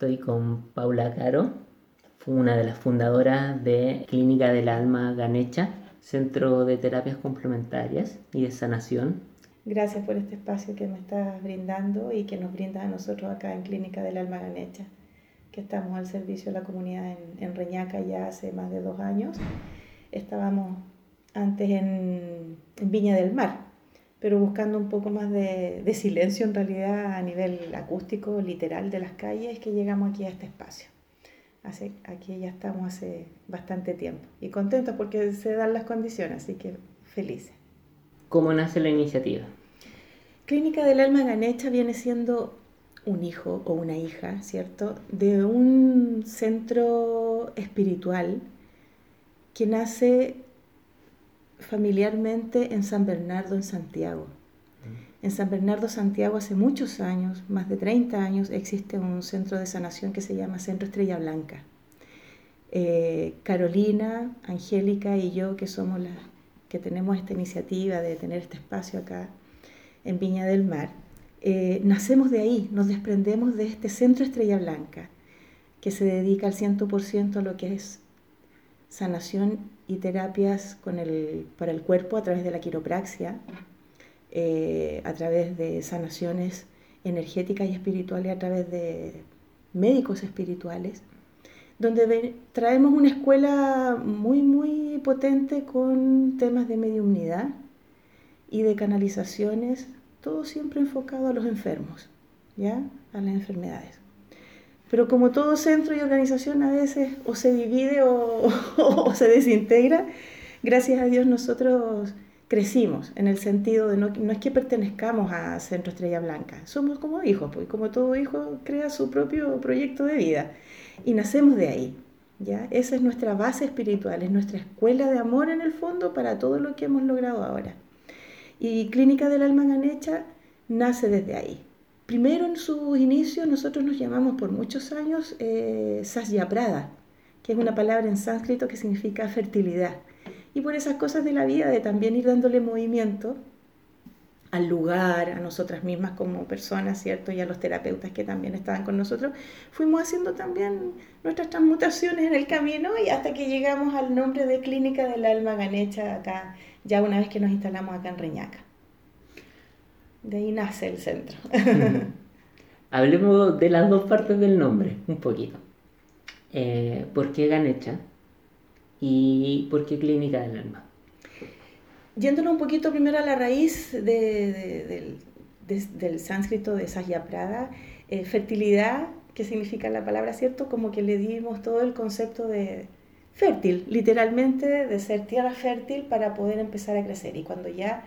Estoy con Paula Caro, una de las fundadoras de Clínica del Alma Ganecha, Centro de Terapias Complementarias y de Sanación. Gracias por este espacio que me estás brindando y que nos brinda a nosotros acá en Clínica del Alma Ganecha, que estamos al servicio de la comunidad en, Reñaca ya hace más de dos años. Estábamos antes en, Viña del Mar, pero buscando un poco más de, de, silencio en realidad a nivel acústico, literal de las calles, que llegamos aquí a este espacio. Hace, aquí ya estamos hace bastante tiempo y contentos porque se dan las condiciones, así que felices. ¿Cómo nace la iniciativa? Clínica del Alma Ganecha viene siendo un hijo o una hija, ¿cierto? De un centro espiritual que nace familiarmente en San Bernardo, en Santiago. Mm. En San Bernardo, Santiago, hace muchos años, más de 30 años, existe un centro de sanación que se llama Centro Estrella Blanca. Eh, Carolina, Angélica y yo, que somos las que tenemos esta iniciativa de tener este espacio acá, en Viña del Mar, eh, nacemos de ahí, nos desprendemos de este centro Estrella Blanca, que se dedica al 100% a lo que es sanación y terapias para el cuerpo a través de la quiropraxia, eh, a través de sanaciones energéticas y espirituales, a través de médicos espirituales, donde traemos una escuela muy, muy potente con temas de mediumnidad, y de canalizaciones, todo siempre enfocado a los enfermos, ¿ya? A las enfermedades. Pero como todo centro y organización a veces o se divide o, se desintegra, gracias a Dios nosotros crecimos en el sentido de no, no, es que pertenezcamos a Centro Estrella Blanca, somos como hijos, pues como todo hijo crea su propio proyecto de vida y nacemos de ahí. ¿ya? Esa es nuestra base espiritual, es nuestra escuela de amor en el fondo para todo lo que hemos logrado ahora. Y Clínica del Alma Ganecha nace desde ahí. Primero en su inicio nosotros nos llamamos por muchos años eh, Prada, que es una palabra en sánscrito que significa fertilidad. Y por esas cosas de la vida, de también ir dándole movimiento al lugar, a nosotras mismas como personas, ¿cierto? Y a los terapeutas que también estaban con nosotros, fuimos haciendo también nuestras transmutaciones en el camino y hasta que llegamos al nombre de Clínica del Alma Ganecha acá ya una vez que nos instalamos acá en Reñaca. De ahí nace el centro. Hablemos de las dos partes del nombre, un poquito. Eh, ¿Por qué Ganecha? ¿Y por qué Clínica del Alma? Yéndonos un poquito primero a la raíz del, sánscrito de Sajya Prada, eh, fertilidad, que significa la palabra, ¿cierto? Como que le dimos todo el concepto de, fértil, literalmente de ser tierra fértil para poder empezar a crecer. Y cuando ya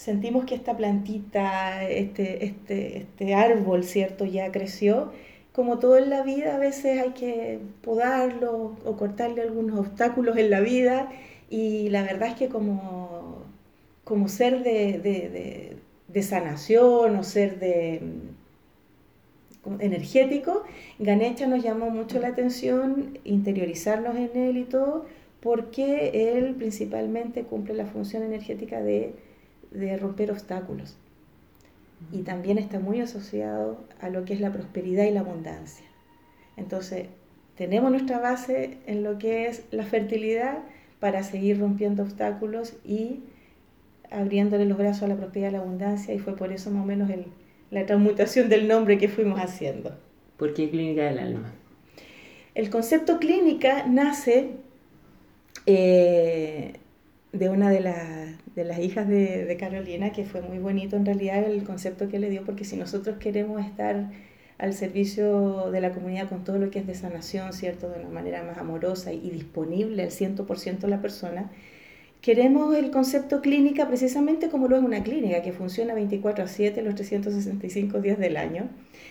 sentimos que esta plantita, este, este, este árbol, ¿cierto?, ya creció, como todo en la vida, a veces hay que podarlo o cortarle algunos obstáculos en la vida. Y la verdad es que como, como ser de, de sanación o ser de energético, Ganecha nos llamó mucho la atención, interiorizarnos en él y todo, porque él principalmente cumple la función energética de, romper obstáculos. Y también está muy asociado a lo que es la prosperidad y la abundancia. Entonces, tenemos nuestra base en lo que es la fertilidad para seguir rompiendo obstáculos y abriéndole los brazos a la prosperidad y la abundancia, y fue por eso más o menos el, la transmutación del nombre que fuimos haciendo. ¿Por qué clínica del alma? El concepto clínica nace eh, de una de, de, las hijas de, Carolina, que fue muy bonito en realidad el concepto que le dio, porque si nosotros queremos estar al servicio de la comunidad con todo lo que es de sanación, ¿cierto? De una manera más amorosa y disponible al 100% de la persona, Queremos el concepto clínica precisamente como lo es una clínica, que funciona 24 a 7 los 365 días del año.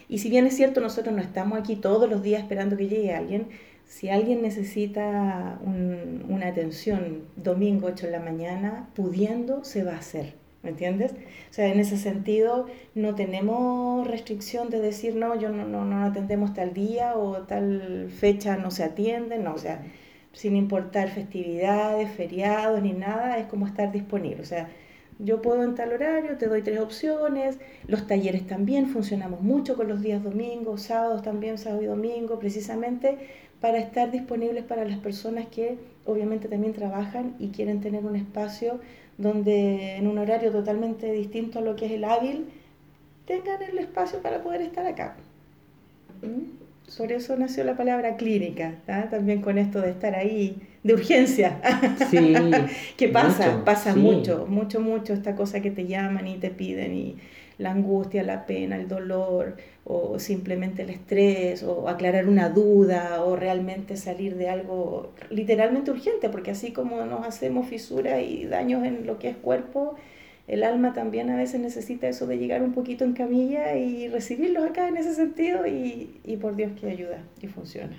Y si bien es cierto, nosotros no estamos aquí todos los días esperando que llegue alguien, si alguien necesita una atención domingo 8 de la mañana, pudiendo, se va a hacer. ¿Me entiendes? O sea, en ese sentido no tenemos restricción de decir, no, yo no, no, no atendemos tal día o tal fecha no se atiende, no, o sea, sin importar festividades, feriados ni nada, es como estar disponible. O sea, Yo puedo en tal horario, te doy tres opciones. Los talleres también funcionamos mucho con los días domingos, sábados también, sábado y domingo, precisamente para estar disponibles para las personas que obviamente también trabajan y quieren tener un espacio donde en un horario totalmente distinto a lo que es el hábil, tengan el espacio para poder estar acá. ¿Mm? Por eso nació la palabra clínica, también con esto de estar ahí, de urgencia. Sí. ¿Qué pasa? pasa mucho, mucho, mucho esta cosa que te llaman y te piden y la angustia, la pena, el dolor, o simplemente el estrés, o aclarar una duda, o realmente salir de algo literalmente urgente, porque así como nos hacemos fisuras y daños en lo que es cuerpo, el alma también a veces necesita eso de llegar un poquito en camilla y recibirlos acá en ese sentido y, por Dios que ayuda y funciona.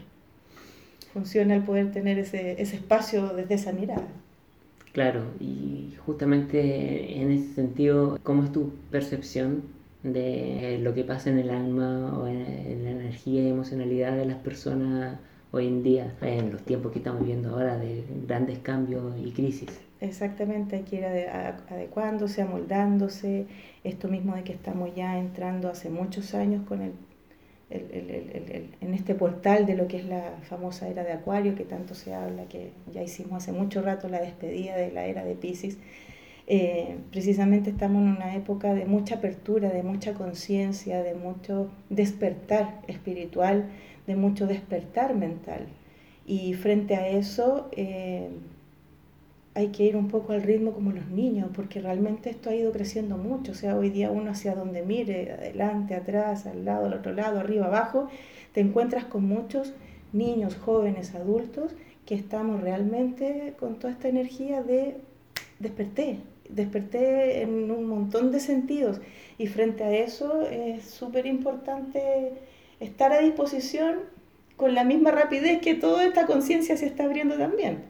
Funciona el poder tener ese, ese espacio desde esa mirada. Claro, y justamente en ese sentido, ¿cómo es tu percepción de lo que pasa en el alma o en, la energía y emocionalidad de las personas hoy en día, en los tiempos que estamos viviendo ahora de grandes cambios y crisis? Exactamente, hay que ir adecuándose, amoldándose, esto mismo de que estamos ya entrando hace muchos años con el, en este portal de lo que es la famosa era de Acuario, que tanto se habla, que ya hicimos hace mucho rato la despedida de la era de Pisces. Eh, precisamente estamos en una época de mucha apertura, de mucha conciencia, de mucho despertar espiritual, de mucho despertar mental. Y frente a eso, eh, hay que ir un poco al ritmo como los niños, porque realmente esto ha ido creciendo mucho. O sea, hoy día uno hacia donde mire, adelante, atrás, al lado, al otro lado, arriba, abajo, te encuentras con muchos niños, jóvenes, adultos, que estamos realmente con toda esta energía de desperté, desperté en un montón de sentidos. Y frente a eso es súper importante estar a disposición con la misma rapidez que toda esta conciencia se está abriendo también.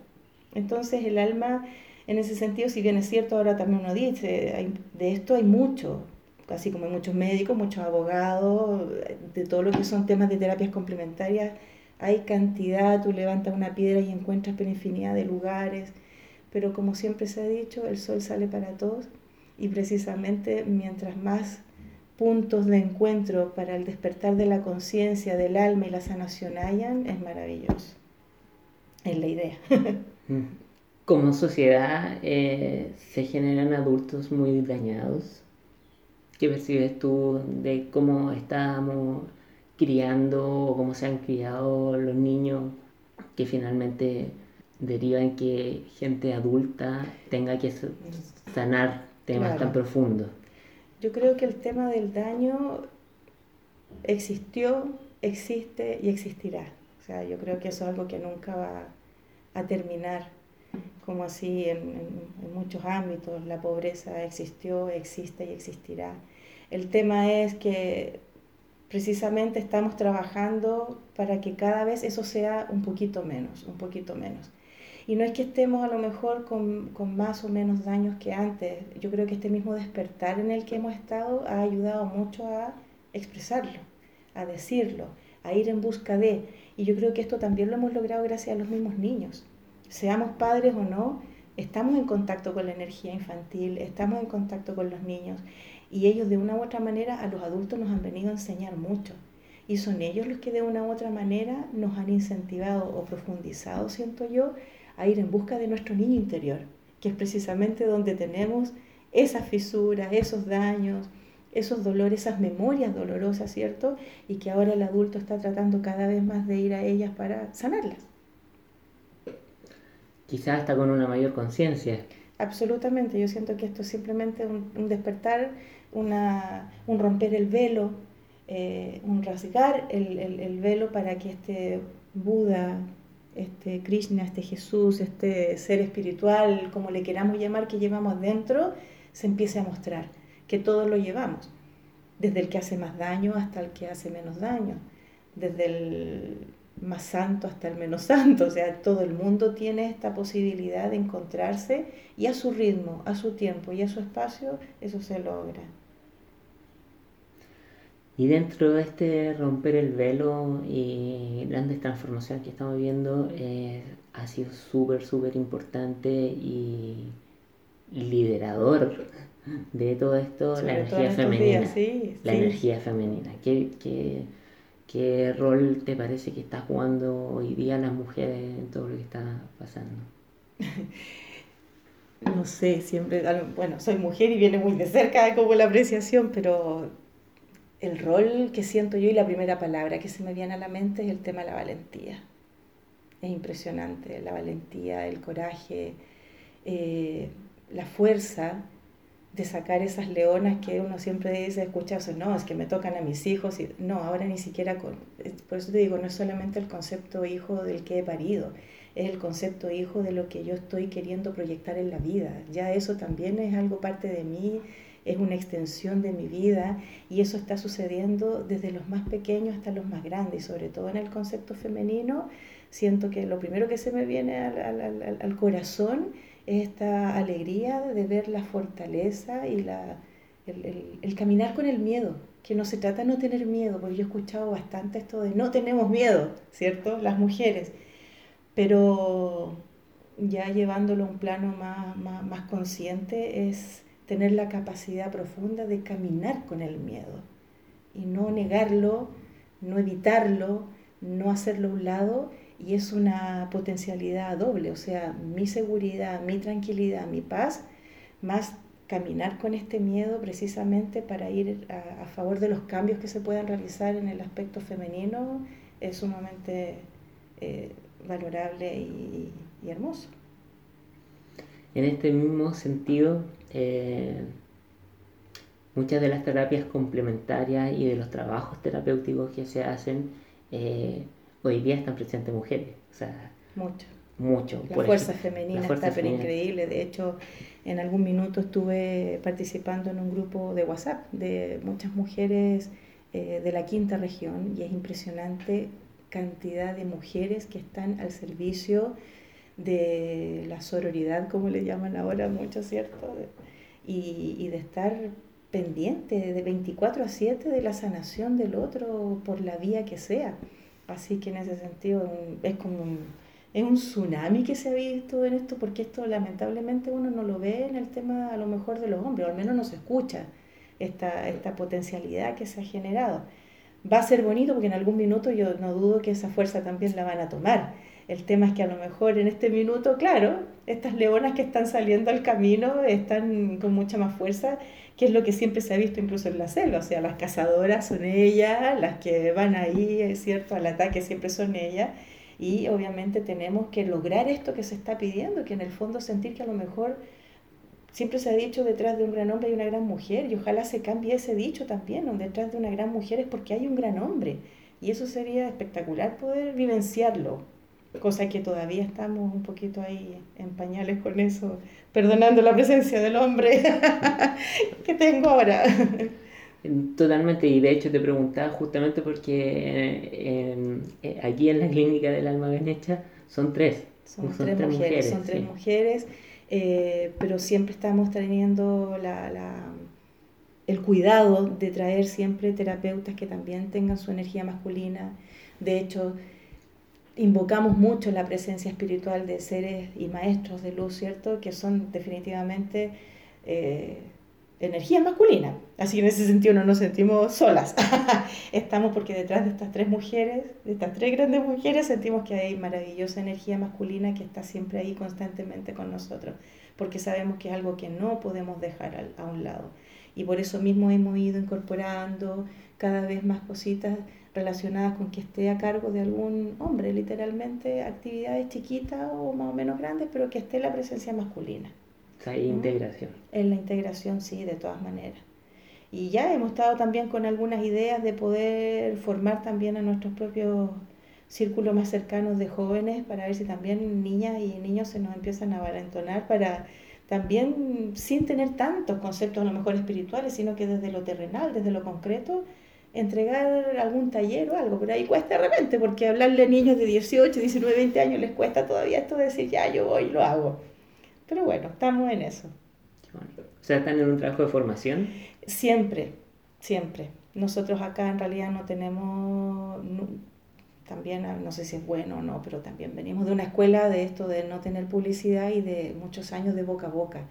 Entonces el alma, en ese sentido, si bien es cierto, ahora también uno dice, de esto hay mucho, así como hay muchos médicos, muchos abogados, de todo lo que son temas de terapias complementarias, hay cantidad, tú levantas una piedra y encuentras una infinidad de lugares, pero como siempre se ha dicho, el sol sale para todos y precisamente mientras más puntos de encuentro para el despertar de la conciencia, del alma y la sanación hayan, es maravilloso. Es la idea. Como sociedad eh, se generan adultos muy dañados. ¿Qué percibes tú de cómo estamos criando o cómo se han criado los niños que finalmente deriva en que gente adulta tenga que sanar temas tan profundos? Yo creo que el tema del daño existió, existe y existirá. O sea, yo creo que eso es algo que nunca va a terminar, como así en, en, muchos ámbitos. La pobreza existió, existe y existirá. El tema es que precisamente estamos trabajando para que cada vez eso sea un poquito menos, un poquito menos. Y no es que estemos a lo mejor con, con, más o menos daños que antes. Yo creo que este mismo despertar en el que hemos estado ha ayudado mucho a expresarlo, a decirlo, a ir en busca de. Y yo creo que esto también lo hemos logrado gracias a los mismos niños. Seamos padres o no, estamos en contacto con la energía infantil, estamos en contacto con los niños y ellos de una u otra manera a los adultos nos han venido a enseñar mucho. Y son ellos los que de una u otra manera nos han incentivado o profundizado, siento yo, a ir en busca de nuestro niño interior, que es precisamente donde tenemos esas fisuras, esos daños, esos dolores, esas memorias dolorosas, ¿cierto? Y que ahora el adulto está tratando cada vez más de ir a ellas para sanarlas. Quizás hasta con una mayor conciencia. Absolutamente, yo siento que esto es simplemente un, despertar, una, un romper el velo, eh, un rasgar el, el, el velo para que este Buda, este Krishna, este Jesús, este ser espiritual, como le queramos llamar, que llevamos dentro, se empiece a mostrar que todos lo llevamos, desde el que hace más daño hasta el que hace menos daño, desde el más santo hasta el menos santo, o sea, todo el mundo tiene esta posibilidad de encontrarse y a su ritmo, a su tiempo y a su espacio, eso se logra. Y dentro de este romper el velo y grandes transformaciones que estamos viendo, eh, ha sido súper, súper importante y liderador de todo esto, la energía femenina. la energía femenina. ¿Qué, qué, qué rol te parece que está jugando hoy día las mujeres en todo lo que está pasando? no sé, siempre, bueno, soy mujer y viene muy de cerca como la apreciación, pero el rol que siento yo y la primera palabra que se me viene a la mente es el tema de la valentía. Es impresionante, la valentía, el coraje, eh, la fuerza de sacar esas leonas que uno siempre dice, escucha, o no, es que me tocan a mis hijos, y no, ahora ni siquiera, con, por eso te digo, no es solamente el concepto hijo del que he parido, es el concepto hijo de lo que yo estoy queriendo proyectar en la vida. Ya eso también es algo parte de mí, es una extensión de mi vida y eso está sucediendo desde los más pequeños hasta los más grandes y sobre todo en el concepto femenino. Siento que lo primero que se me viene al, al, corazón es esta alegría de ver la fortaleza y la, el, el, caminar con el miedo, que no se trata de no tener miedo, porque yo he escuchado bastante esto de no tenemos miedo, ¿cierto? Las mujeres pero ya llevándolo a un plano más, más, consciente es tener la capacidad profunda de caminar con el miedo y no negarlo, no evitarlo, no hacerlo a un lado y es una potencialidad doble, o sea, mi seguridad, mi tranquilidad, mi paz, más caminar con este miedo precisamente para ir a, favor de los cambios que se puedan realizar en el aspecto femenino es sumamente eh, valorable y, hermoso. En este mismo sentido, eh, muchas de las terapias complementarias y de los trabajos terapéuticos que se hacen eh, hoy día están presentes mujeres. O sea, mucho. Mucho. La fuerza femenina está increíble. De hecho, en algún minuto estuve participando en un grupo de WhatsApp de muchas mujeres eh, de la quinta región y es impresionante cantidad de mujeres que están al servicio de la sororidad, como le llaman ahora mucho, ¿cierto? Y, y de estar pendiente de 24 a 7 de la sanación del otro por la vía que sea. Así que en ese sentido es como un, es un tsunami que se ha visto en esto, porque esto lamentablemente uno no lo ve en el tema a lo mejor de los hombres, o al menos no se escucha esta, esta potencialidad que se ha generado va a ser bonito porque en algún minuto yo no dudo que esa fuerza también la van a tomar. El tema es que a lo mejor en este minuto, claro, estas leonas que están saliendo al camino están con mucha más fuerza, que es lo que siempre se ha visto incluso en la selva. O sea, las cazadoras son ellas, las que van ahí, es cierto, al ataque siempre son ellas. Y obviamente tenemos que lograr esto que se está pidiendo, que en el fondo sentir que a lo mejor siempre se ha dicho detrás de un gran hombre hay una gran mujer y ojalá se cambie ese dicho también, donde detrás de una gran mujer es porque hay un gran hombre. Y eso sería espectacular poder vivenciarlo, cosa que todavía estamos un poquito ahí en pañales con eso, perdonando la presencia del hombre que tengo ahora. Totalmente, y de hecho te preguntaba justamente porque eh, aquí en la clínica del alma bien hecha son tres. Son, tres, mujeres, son tres mujeres eh, pero siempre estamos teniendo la, la, el cuidado de traer siempre terapeutas que también tengan su energía masculina. De hecho, invocamos mucho la presencia espiritual de seres y maestros de luz, ¿cierto? Que son definitivamente eh, energía masculina. Así que en ese sentido no nos sentimos solas. Estamos porque detrás de estas tres mujeres, de estas tres grandes mujeres, sentimos que hay maravillosa energía masculina que está siempre ahí constantemente con nosotros, porque sabemos que es algo que no podemos dejar a un lado. Y por eso mismo hemos ido incorporando cada vez más cositas relacionadas con que esté a cargo de algún hombre, literalmente actividades chiquitas o más o menos grandes, pero que esté la presencia masculina hay integración. En la integración, sí, de todas maneras. Y ya hemos estado también con algunas ideas de poder formar también a nuestros propios círculos más cercanos de jóvenes para ver si también niñas y niños se nos empiezan a valentonar para también sin tener tantos conceptos a lo mejor espirituales, sino que desde lo terrenal, desde lo concreto, entregar algún taller o algo, pero ahí cuesta de repente, porque hablarle a niños de 18, 19, 20 años les cuesta todavía esto de decir, ya, yo voy y lo hago. Pero bueno, estamos en eso. O sea, ¿están en un trabajo de formación? Siempre, siempre. Nosotros acá en realidad no tenemos, también, ah, no sé si es bueno o no, pero también venimos de una escuela de esto de no tener publicidad y de muchos años de boca a boca.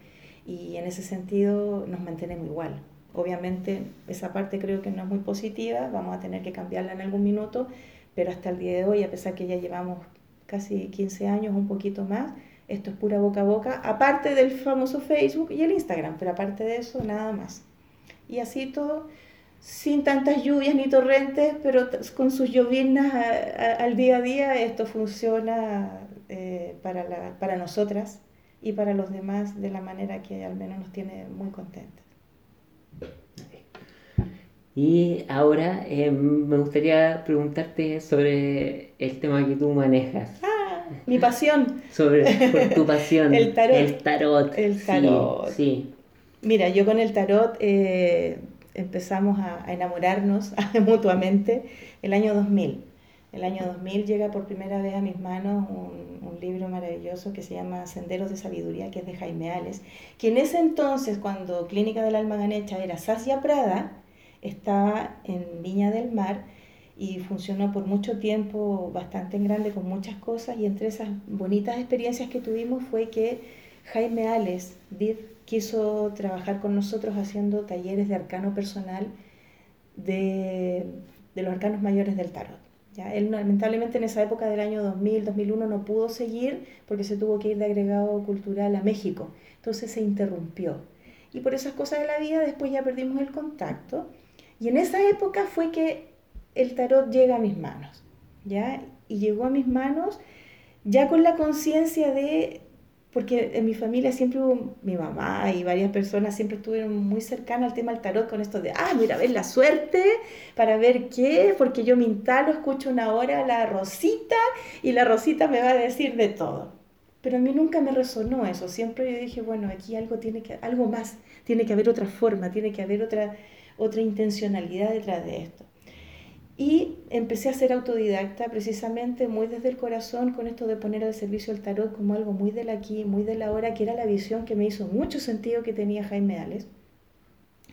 y en ese sentido nos mantenemos igual. Obviamente esa parte creo que no es muy positiva, vamos a tener que cambiarla en algún minuto, pero hasta el día de hoy, a pesar que ya llevamos casi 15 años, un poquito más, esto es pura boca a boca, aparte del famoso Facebook y el Instagram, pero aparte de eso, nada más. Y así todo, sin tantas lluvias ni torrentes, pero con sus llovinas al día a día, esto funciona eh, para, la, para nosotras y para los demás de la manera que al menos nos tiene muy contentas. Y ahora eh, me gustaría preguntarte sobre el tema que tú manejas. Ah, mi pasión. Sobre tu pasión. el tarot. El tarot. El tarot. Sí. Mira, yo con el tarot eh, empezamos a, a, enamorarnos mutuamente el año 2000. El año 2000 llega por primera vez a mis manos un, libro maravilloso que se llama Senderos de Sabiduría, que es de Jaime Ales, que en ese entonces, cuando Clínica del Alma Ganecha era Sasia Prada, estaba en Viña del Mar y funcionó por mucho tiempo bastante en grande con muchas cosas y entre esas bonitas experiencias que tuvimos fue que Jaime Ales quiso trabajar con nosotros haciendo talleres de arcano personal de los arcanos mayores del tarot. ¿Ya? Él lamentablemente en esa época del año 2000, 2001 no pudo seguir porque se tuvo que ir de agregado cultural a México, entonces se interrumpió. Y por esas cosas de la vida después ya perdimos el contacto y en esa época fue que el tarot llega a mis manos, ¿ya? Y llegó a mis manos ya con la conciencia de, porque en mi familia siempre hubo, mi mamá y varias personas siempre estuvieron muy cercanas al tema del tarot con esto de, ah, mira, ver la suerte para ver qué, porque yo me instalo, escucho una hora la Rosita y la Rosita me va a decir de todo. Pero a mí nunca me resonó eso, siempre yo dije, bueno, aquí algo tiene que, algo más, tiene que haber otra forma, tiene que haber otra otra intencionalidad detrás de esto. Y empecé a ser autodidacta precisamente muy desde el corazón con esto de poner al servicio el tarot como algo muy del aquí, muy de la hora, que era la visión que me hizo mucho sentido que tenía Jaime Ales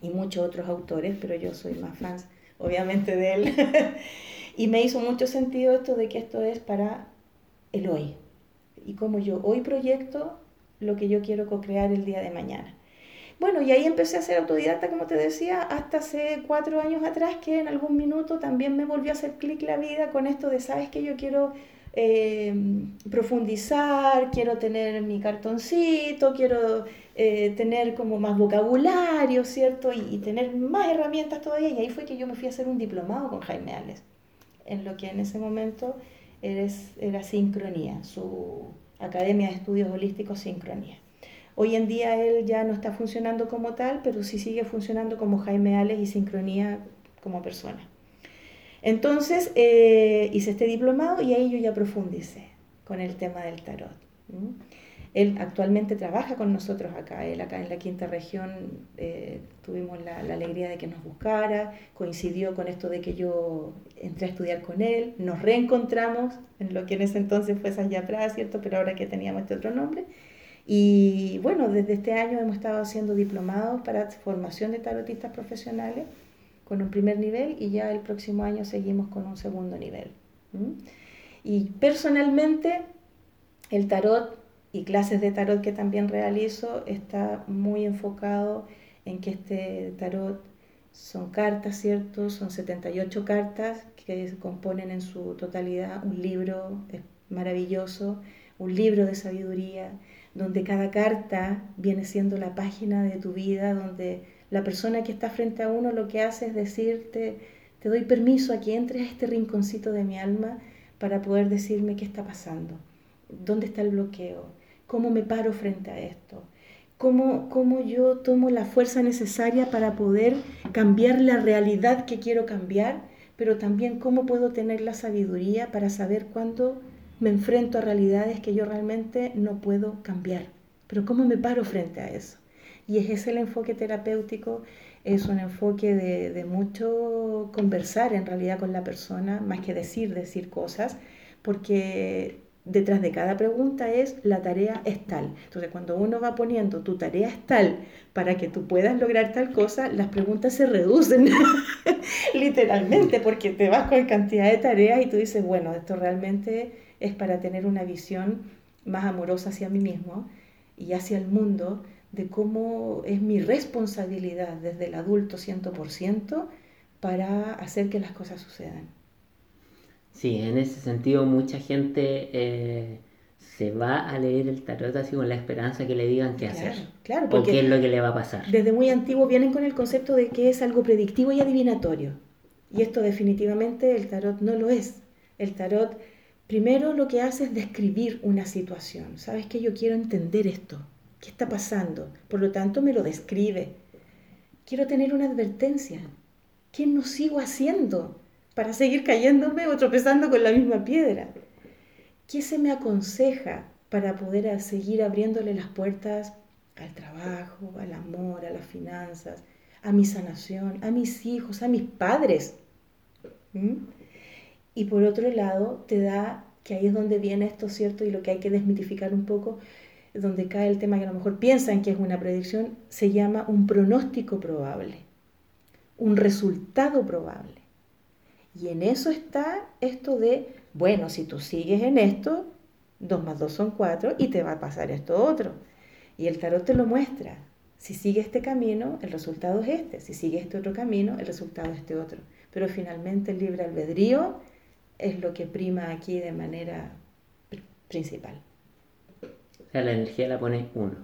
y muchos otros autores, pero yo soy más fan obviamente de él. y me hizo mucho sentido esto de que esto es para el hoy. Y como yo hoy proyecto lo que yo quiero co-crear el día de mañana. Bueno, y ahí empecé a ser autodidacta, como te decía, hasta hace cuatro años atrás, que en algún minuto también me volvió a hacer clic la vida con esto de, sabes que yo quiero eh, profundizar, quiero tener mi cartoncito, quiero eh, tener como más vocabulario, ¿cierto? Y, tener más herramientas todavía. Y ahí fue que yo me fui a hacer un diplomado con Jaime Ales, en lo que en ese momento eres, era Sincronía, su Academia de Estudios Holísticos Sincronía. Hoy en día él ya no está funcionando como tal, pero sí sigue funcionando como Jaime Ales y sincronía como persona. Entonces eh, hice este diplomado y ahí yo ya profundicé con el tema del tarot. Él actualmente trabaja con nosotros acá, él acá en la quinta región eh, tuvimos la, alegría de que nos buscara, coincidió con esto de que yo entré a estudiar con él, nos reencontramos en lo que en ese entonces fue San Yapra, ¿cierto? Pero ahora que teníamos este otro nombre, y bueno, desde este año hemos estado haciendo diplomados para formación de tarotistas profesionales con un primer nivel y ya el próximo año seguimos con un segundo nivel. Y personalmente el tarot y clases de tarot que también realizo está muy enfocado en que este tarot son cartas, ¿cierto? Son 78 cartas que componen en su totalidad un libro maravilloso, un libro de sabiduría, donde cada carta viene siendo la página de tu vida, donde la persona que está frente a uno lo que hace es decirte, te doy permiso a que entres a este rinconcito de mi alma para poder decirme qué está pasando, dónde está el bloqueo, cómo me paro frente a esto, cómo, cómo yo tomo la fuerza necesaria para poder cambiar la realidad que quiero cambiar, pero también cómo puedo tener la sabiduría para saber cuándo me enfrento a realidades que yo realmente no puedo cambiar. Pero ¿cómo me paro frente a eso? Y es ese el enfoque terapéutico, es un enfoque de, de, mucho conversar en realidad con la persona, más que decir, decir cosas, porque detrás de cada pregunta es la tarea es tal. Entonces cuando uno va poniendo tu tarea es tal para que tú puedas lograr tal cosa, las preguntas se reducen literalmente, porque te vas con cantidad de tareas y tú dices, bueno, esto realmente es para tener una visión más amorosa hacia mí mismo y hacia el mundo de cómo es mi responsabilidad desde el adulto 100% para hacer que las cosas sucedan. Sí, en ese sentido mucha gente eh, se va a leer el tarot así con la esperanza que le digan qué hacer. Claro, porque o qué es lo que le va a pasar. Desde muy antiguo vienen con el concepto de que es algo predictivo y adivinatorio. Y esto definitivamente el tarot no lo es. El tarot primero lo que hace es describir una situación. ¿Sabes qué? Yo quiero entender esto. ¿Qué está pasando? Por lo tanto, me lo describe. Quiero tener una advertencia. ¿Qué no sigo haciendo para seguir cayéndome o tropezando con la misma piedra? ¿Qué se me aconseja para poder seguir abriéndole las puertas al trabajo, al amor, a las finanzas, a mi sanación, a mis hijos, a mis padres? ¿Mm? Y por otro lado, te da, que ahí es donde viene esto, ¿cierto? Y lo que hay que desmitificar un poco, donde cae el tema que a lo mejor piensan que es una predicción, se llama un pronóstico probable, un resultado probable. Y en eso está esto de, bueno, si tú sigues en esto, 2 más 2 son 4 y te va a pasar esto otro. Y el tarot te lo muestra. Si sigues este camino, el resultado es este. Si sigues este otro camino, el resultado es este otro. Pero finalmente el libre albedrío es lo que prima aquí de manera principal la energía la pone uno.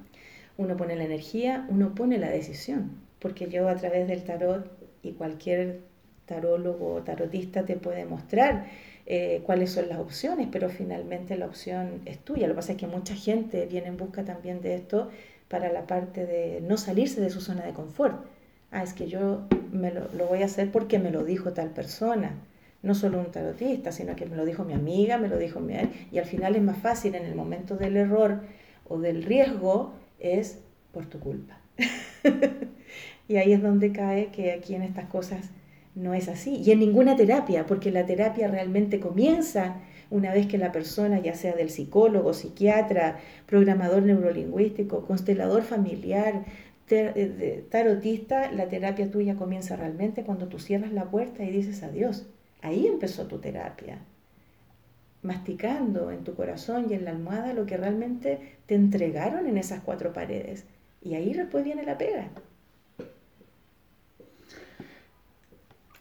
Uno pone la energía, uno pone la decisión. Porque yo a través del tarot y cualquier tarólogo o tarotista te puede mostrar eh, cuáles son las opciones, pero finalmente la opción es tuya. Lo que pasa es que mucha gente viene en busca también de esto para la parte de no salirse de su zona de confort. Ah, es que yo me lo, lo voy a hacer porque me lo dijo tal persona no solo un tarotista, sino que me lo dijo mi amiga, me lo dijo mi... Y al final es más fácil en el momento del error o del riesgo, es por tu culpa. y ahí es donde cae que aquí en estas cosas no es así. Y en ninguna terapia, porque la terapia realmente comienza una vez que la persona, ya sea del psicólogo, psiquiatra, programador neurolingüístico, constelador familiar, eh, tarotista, la terapia tuya comienza realmente cuando tú cierras la puerta y dices adiós. Ahí empezó tu terapia, masticando en tu corazón y en la almohada lo que realmente te entregaron en esas cuatro paredes. Y ahí después viene la pega.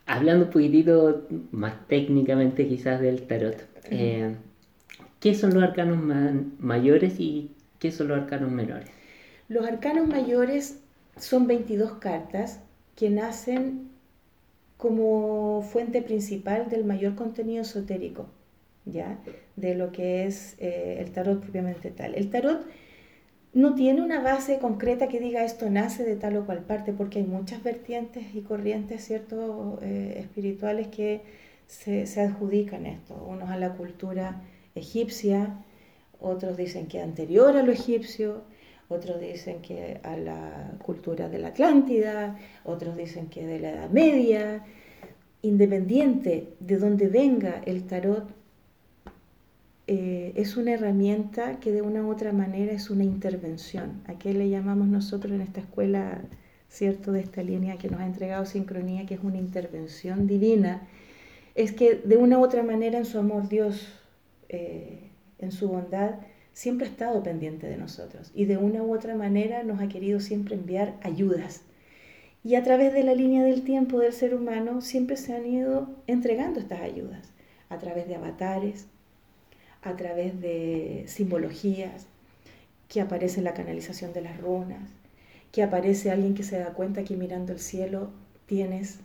Hablando un poquitito más técnicamente quizás del tarot, eh, ¿qué son los arcanos mayores y qué son los arcanos menores? Los arcanos mayores son 22 cartas que nacen como fuente principal del mayor contenido esotérico, ¿ya? De lo que es eh, el tarot propiamente tal. El tarot no tiene una base concreta que diga esto nace de tal o cual parte, porque hay muchas vertientes y corrientes, ¿cierto?, eh, espirituales que se, se adjudican esto, unos a la cultura egipcia, otros dicen que anterior a lo egipcio, otros dicen que a la cultura de la Atlántida, otros dicen que de la Edad Media. Independiente de donde venga el tarot, eh, es una herramienta que de una u otra manera es una intervención. ¿A qué le llamamos nosotros en esta escuela, cierto, de esta línea que nos ha entregado sincronía, que es una intervención divina? Es que de una u otra manera en su amor Dios, eh, en su bondad, siempre ha estado pendiente de nosotros y de una u otra manera nos ha querido siempre enviar ayudas. Y a través de la línea del tiempo del ser humano siempre se han ido entregando estas ayudas, a través de avatares, a través de simbologías, que aparece la canalización de las runas, que aparece alguien que se da cuenta que mirando el cielo tienes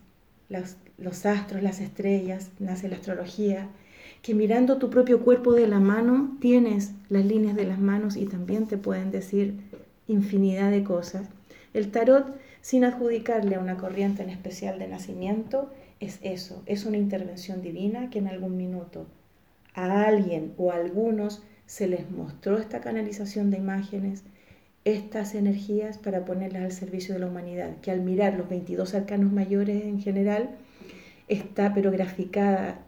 los astros, las estrellas, nace la astrología, que mirando tu propio cuerpo de la mano tienes las líneas de las manos y también te pueden decir infinidad de cosas. El tarot, sin adjudicarle a una corriente en especial de nacimiento, es eso, es una intervención divina que en algún minuto a alguien o a algunos se les mostró esta canalización de imágenes, estas energías para ponerlas al servicio de la humanidad, que al mirar los 22 arcanos mayores en general, está pero graficada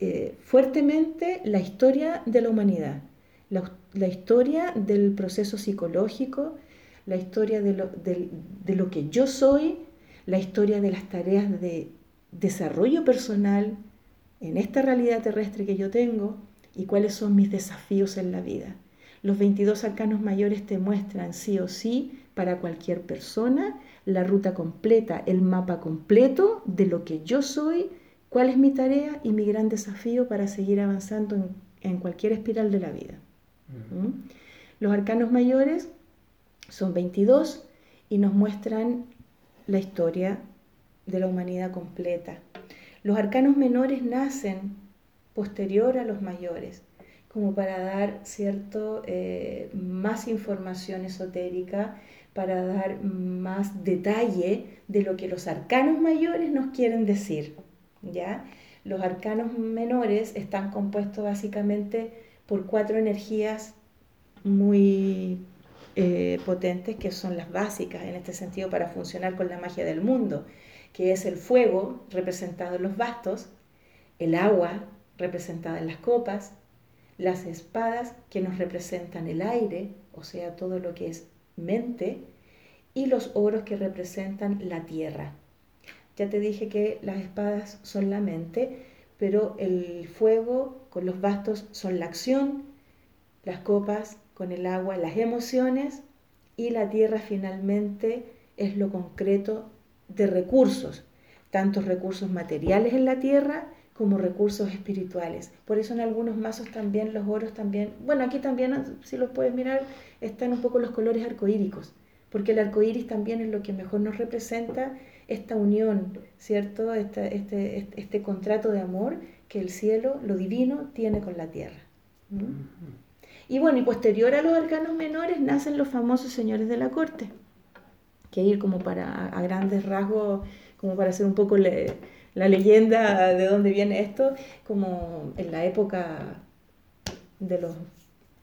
eh, fuertemente la historia de la humanidad, la, historia del proceso psicológico, la historia de lo, de lo que yo soy, la historia de las tareas de desarrollo personal en esta realidad terrestre que yo tengo y cuáles son mis desafíos en la vida. Los 22 arcanos mayores te muestran sí o sí para cualquier persona la ruta completa, el mapa completo de lo que yo soy, cuál es mi tarea y mi gran desafío para seguir avanzando en, cualquier espiral de la vida. ¿Mm? Los arcanos mayores son 22 y nos muestran la historia de la humanidad completa. Los arcanos menores nacen posterior a los mayores, como para dar cierto eh, más información esotérica, para dar más detalle de lo que los arcanos mayores nos quieren decir. ¿Ya? Los arcanos menores están compuestos básicamente por cuatro energías muy eh, potentes que son las básicas en este sentido para funcionar con la magia del mundo, que es el fuego representado en los bastos, el agua representada en las copas, las espadas que nos representan el aire, o sea, todo lo que es mente, y los oros que representan la tierra. Ya te dije que las espadas son la mente, pero el fuego con los bastos son la acción, las copas con el agua las emociones y la tierra finalmente es lo concreto de recursos, tantos recursos materiales en la tierra como recursos espirituales. Por eso en algunos mazos también los oros también, bueno, aquí también, si los puedes mirar, están un poco los colores arcoíricos, porque el arcoíris también es lo que mejor nos representa esta unión, ¿cierto? Este, este, este, contrato de amor que el cielo, lo divino, tiene con la tierra. Y bueno, y posterior a los arcanos menores nacen los famosos señores de la corte, que ir como para, a grandes rasgos, como para hacer un poco la leyenda de dónde viene esto, como en la época de los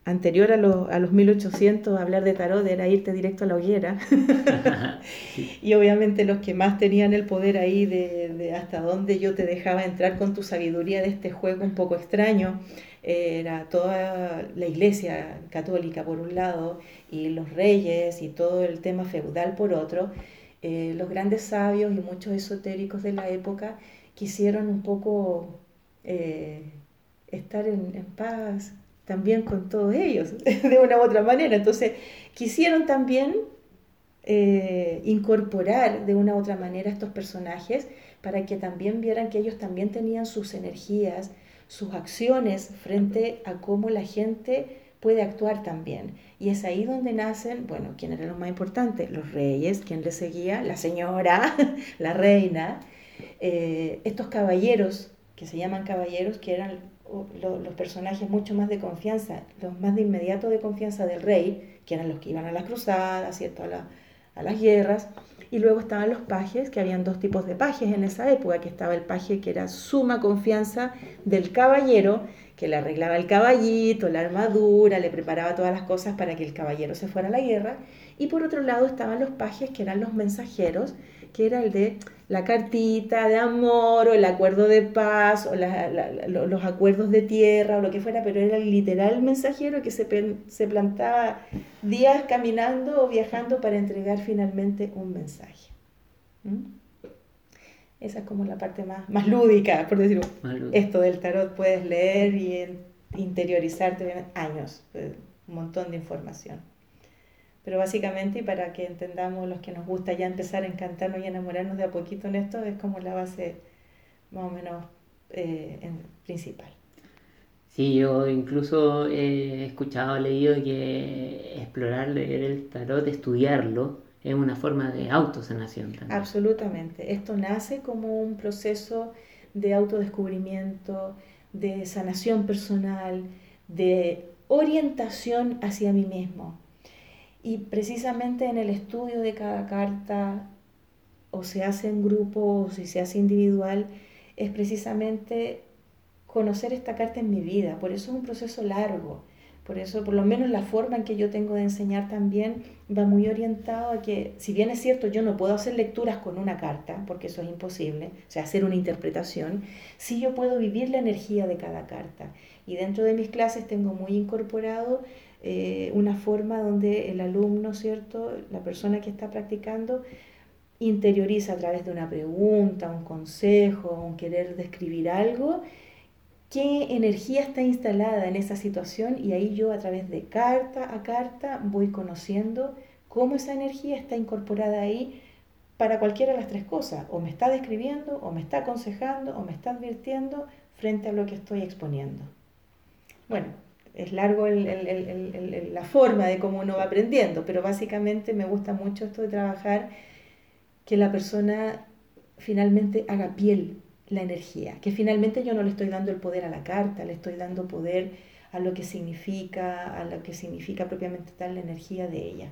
anterior a, los, a los 1800 hablar de tarot era irte directo a la hoguera. y obviamente los que más tenían el poder ahí de, de, hasta dónde yo te dejaba entrar con tu sabiduría de este juego un poco extraño, era toda la iglesia católica por un lado y los reyes y todo el tema feudal por otro, eh, los grandes sabios y muchos esotéricos de la época quisieron un poco eh, estar en, paz también con todos ellos, de una u otra manera. Entonces, quisieron también eh, incorporar de una u otra manera estos personajes para que también vieran que ellos también tenían sus energías, sus acciones frente a cómo la gente puede actuar también. Y es ahí donde nacen, bueno, ¿quién era lo más importante? Los reyes, ¿quién le seguía? La señora, la reina, eh, estos caballeros, que se llaman caballeros, que eran los personajes mucho más de confianza, los más de inmediato de confianza del rey, que eran los que iban a las cruzadas, ¿cierto? A, a las guerras. Y luego estaban los pajes, que habían dos tipos de pajes en esa época, que estaba el paje que era suma confianza del caballero, que le arreglaba el caballito, la armadura, le preparaba todas las cosas para que el caballero se fuera a la guerra. Y por otro lado estaban los pajes, que eran los mensajeros, que era el de la cartita de amor o el acuerdo de paz o los acuerdos de tierra o lo que fuera, pero era el literal mensajero que se, se plantaba días caminando o viajando para entregar finalmente un mensaje. ¿Mm? Esa es como la parte más, más lúdica, por decirlo. Esto del tarot puedes leer y interiorizarte años, pues, un montón de información. Pero básicamente, y para que entendamos los que nos gusta ya empezar a encantarnos y enamorarnos de a poquito en esto, es como la base más o menos eh, principal. Sí, yo incluso he escuchado, leído que explorar, leer el tarot, estudiarlo, es una forma de autosanación también. Absolutamente. Esto nace como un proceso de autodescubrimiento, de sanación personal, de orientación hacia mí mismo. Y precisamente en el estudio de cada carta, o se hace en grupo o si se hace individual, es precisamente conocer esta carta en mi vida. Por eso es un proceso largo. Por eso, por lo menos la forma en que yo tengo de enseñar también va muy orientado a que, si bien es cierto, yo no puedo hacer lecturas con una carta, porque eso es imposible, o sea, hacer una interpretación, sí yo puedo vivir la energía de cada carta. Y dentro de mis clases tengo muy incorporado eh, una forma donde el alumno, ¿cierto? La persona que está practicando interioriza a través de una pregunta, un consejo, un querer describir algo, qué energía está instalada en esa situación y ahí yo a través de carta a carta voy conociendo cómo esa energía está incorporada ahí para cualquiera de las tres cosas. O me está describiendo, o me está aconsejando, o me está advirtiendo frente a lo que estoy exponiendo. Bueno, es largo la forma de cómo uno va aprendiendo, pero básicamente me gusta mucho esto de trabajar que la persona finalmente haga piel la energía, que finalmente yo no le estoy dando el poder a la carta, le estoy dando poder a lo que significa, a lo que significa propiamente tal la energía de ella.